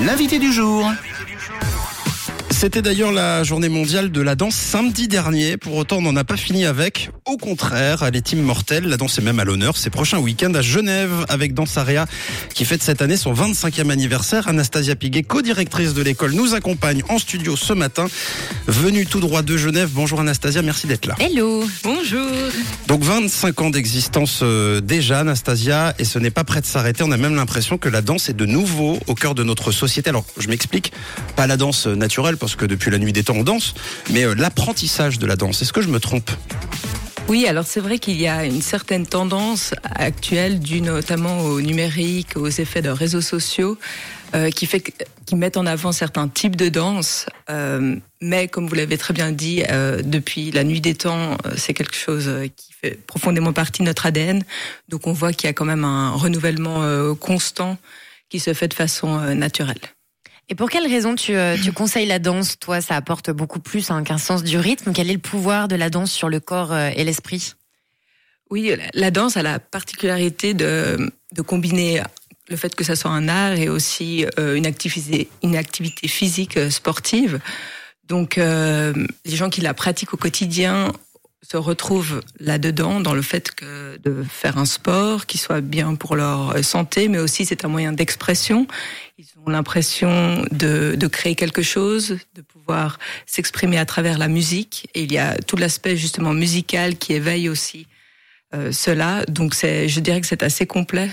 L'invité du jour. C'était d'ailleurs la journée mondiale de la danse samedi dernier. Pour autant, on n'en a pas fini avec. Au contraire, les teams mortelles, la danse est même à l'honneur. C'est prochain week-end à Genève avec Dansaria qui fête cette année son 25e anniversaire. Anastasia Piguet, co-directrice de l'école, nous accompagne en studio ce matin. Venue tout droit de Genève. Bonjour Anastasia, merci d'être là. Hello, bonjour. Donc 25 ans d'existence euh, déjà, Anastasia, et ce n'est pas prêt de s'arrêter. On a même l'impression que la danse est de nouveau au cœur de notre société. Alors, je m'explique, pas la danse naturelle, parce que depuis la nuit des temps on danse, mais euh, l'apprentissage de la danse. Est-ce que je me trompe? Oui, alors c'est vrai qu'il y a une certaine tendance actuelle due notamment au numérique, aux effets de réseaux sociaux, euh, qui fait qui mettent en avant certains types de danse. Euh, mais comme vous l'avez très bien dit, depuis la nuit des temps, c'est quelque chose qui fait profondément partie de notre ADN. Donc on voit qu'il y a quand même un renouvellement constant qui se fait de façon naturelle. Et pour quelle raison tu, euh, tu conseilles la danse Toi, ça apporte beaucoup plus hein, qu'un sens du rythme. Quel est le pouvoir de la danse sur le corps euh, et l'esprit? Oui, la- danse a la particularité de, de combiner le fait que ça soit un art et aussi euh, une, activité, une activité physique sportive. Donc, euh, les gens qui la pratiquent au quotidien se retrouvent là-dedans dans le fait que de faire un sport qui soit bien pour leur santé, mais aussi c'est un moyen d'expression. Ils ont l'impression de, de créer quelque chose, de pouvoir s'exprimer à travers la musique. Et il y a tout l'aspect justement musical qui éveille aussi euh, cela. Donc c'est, je dirais que c'est assez complet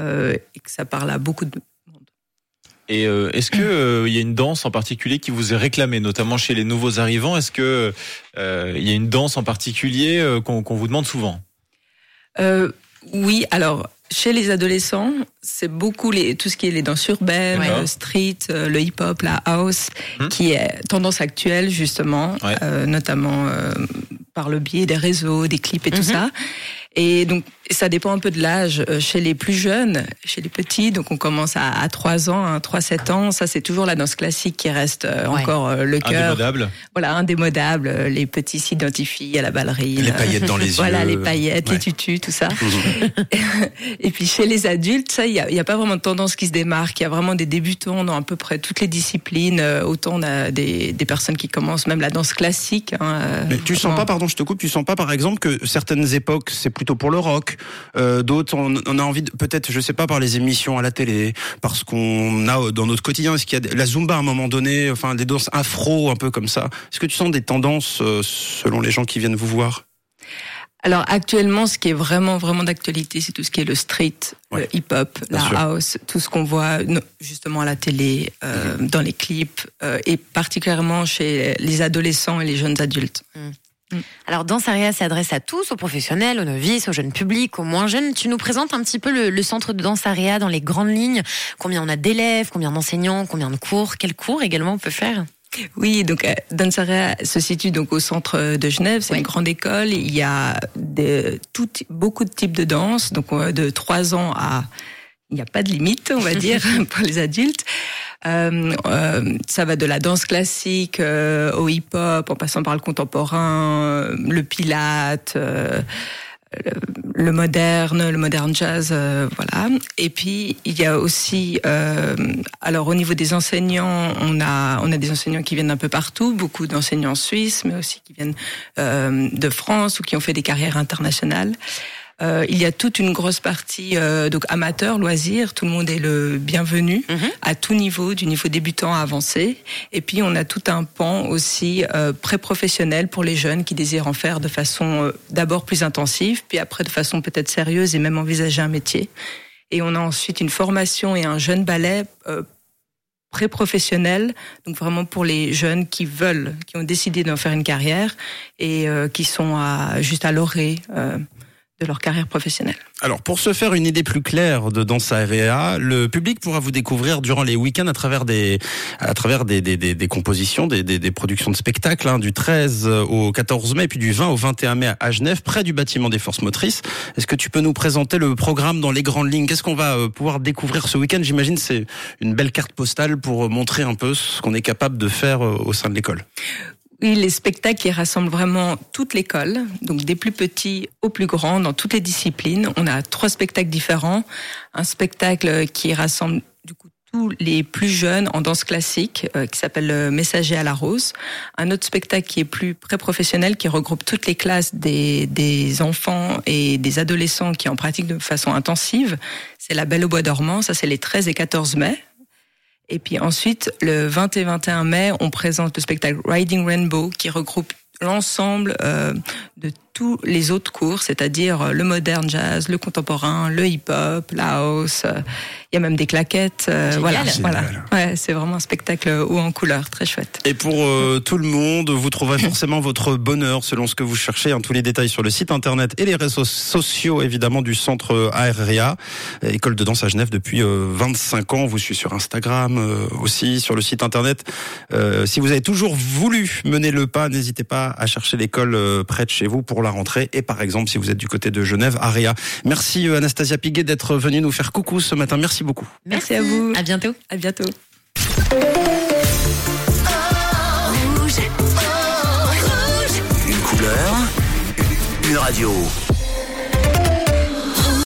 euh, et que ça parle à beaucoup de monde. Et euh, est-ce que il y a une danse en particulier qui vous est réclamée, notamment chez les nouveaux arrivants? Est-ce que il y a une danse en particulier qu'on qu'on vous demande souvent? Oui, alors chez les adolescents, c'est beaucoup les, tout ce qui est les danses urbaines, Ouais. le street, euh, le hip-hop, la house, Hmm. qui est tendance actuelle justement, Ouais. euh, notamment euh, par le biais des réseaux, des clips et tout Mhm. ça. Et donc ça dépend un peu de l'âge. Euh, Chez les plus jeunes, chez les petits, donc on commence à, à 3 ans, hein, 3-7 ans, ça c'est toujours la danse classique qui reste euh, Ouais. encore euh, le cœur. Indémodable Voilà, indémodable. Les petits s'identifient à la ballerine. Les paillettes dans les Voilà, yeux. les paillettes, Ouais. les tutus, tout ça. Et puis chez les adultes, ça, il n'y a, il y a pas vraiment de tendance qui se démarque. Il y a vraiment des débutants dans à peu près toutes les disciplines. Autant on a des, des personnes qui commencent même la danse classique. hein, Mais tu sens pas, pardon, je te coupe, tu sens pas par exemple que certaines époques c'est plutôt pour le rock, euh, d'autres on, on a envie de peut-être, je sais pas, par les émissions à la télé, parce qu'on a euh, dans notre quotidien, est-ce qu'il y a la zumba à un moment donné, enfin des danses afro un peu comme ça. Est-ce que tu sens des tendances euh, selon les gens qui viennent vous voir? Alors actuellement, ce qui est vraiment vraiment d'actualité, c'est tout ce qui est le street, Ouais. le hip-hop, la sûr. house, tout ce qu'on voit justement à la télé, euh, Mhm. dans les clips, euh, et particulièrement chez les adolescents et les jeunes adultes. Alors, Dansaria s'adresse à tous, aux professionnels, aux novices, aux jeunes publics, aux moins jeunes. Tu nous présentes un petit peu le, le centre de Dansaria dans les grandes lignes. Combien on a d'élèves, combien d'enseignants, combien de cours, quels cours également on peut faire? Oui, donc euh, Dansaria se situe donc au centre de Genève. C'est Oui. une grande école. Il y a de, tout, beaucoup de types de danse, donc euh, de 3 ans à il n'y a pas de limite, on va dire, pour les adultes. Euh, euh, ça va de la danse classique euh, au hip-hop, en passant par le contemporain, le pilate, le, le moderne, le moderne jazz, euh, voilà. Et puis il y a aussi, euh, alors au niveau des enseignants, on a on a des enseignants qui viennent un peu partout, beaucoup d'enseignants suisses, mais aussi qui viennent euh, de France ou qui ont fait des carrières internationales. Euh, il y a toute une grosse partie euh, donc amateur, loisirs, tout le monde est le bienvenu Mhm. à tout niveau, du niveau débutant à avancé. Et puis on a tout un pan aussi euh, pré-professionnel pour les jeunes qui désirent en faire de façon euh, d'abord plus intensive, puis après de façon peut-être sérieuse et même envisager un métier. Et on a ensuite une formation et un jeune ballet euh, pré-professionnel, donc vraiment pour les jeunes qui veulent, qui ont décidé d'en faire une carrière et euh, qui sont à, juste à l'orée euh, de leur carrière professionnelle. Alors, pour se faire une idée plus claire de Danse Area, le public pourra vous découvrir durant les week-ends à travers des, à travers des, des, des, des compositions, des, des, des productions de spectacles, hein, du 13 au 14 mai, puis du 20 au 21 mai à Genève, près du bâtiment des forces motrices. Est-ce que tu peux nous présenter le programme dans les grandes lignes? Qu'est-ce qu'on va euh, pouvoir découvrir ce week-end? J'imagine c'est une belle carte postale pour euh, montrer un peu ce qu'on est capable de faire euh, au sein de l'école. Oui, les spectacles qui rassemblent vraiment toute l'école, donc des plus petits aux plus grands, dans toutes les disciplines. On a trois spectacles différents. Un spectacle qui rassemble du coup tous les plus jeunes en danse classique euh, qui s'appelle le Messager à la rose. Un autre spectacle qui est plus pré-professionnel qui regroupe toutes les classes des, des enfants et des adolescents qui en pratiquent de façon intensive. C'est la Belle au Bois dormant, ça c'est les 13 et 14 mai. Et puis ensuite, le 20 et 21 mai, on présente le spectacle Riding Rainbow qui regroupe l'ensemble euh, de tous les autres cours, c'est-à-dire euh, le moderne jazz, le contemporain, le hip-hop, la house. euh, Il y a même des claquettes. euh, voilà, voilà. Ouais, c'est vraiment un spectacle haut en couleur, très chouette. Et pour euh, tout le monde, vous trouverez forcément votre bonheur selon ce que vous cherchez. hein, tous les détails sur le site internet et les réseaux sociaux évidemment du centre AREA, euh, école de danse à Genève depuis euh, 25 ans. Vous suit sur Instagram euh, aussi, sur le site internet. Euh, si vous avez toujours voulu mener le pas, n'hésitez pas à chercher l'école euh, près de chez vous pour la rentrée. Et par exemple, si vous êtes du côté de Genève, AREA. Merci euh, Anastasia Piguet d'être venue nous faire coucou ce matin. Merci beaucoup. Merci à vous. À bientôt. À bientôt. Une couleur, une radio.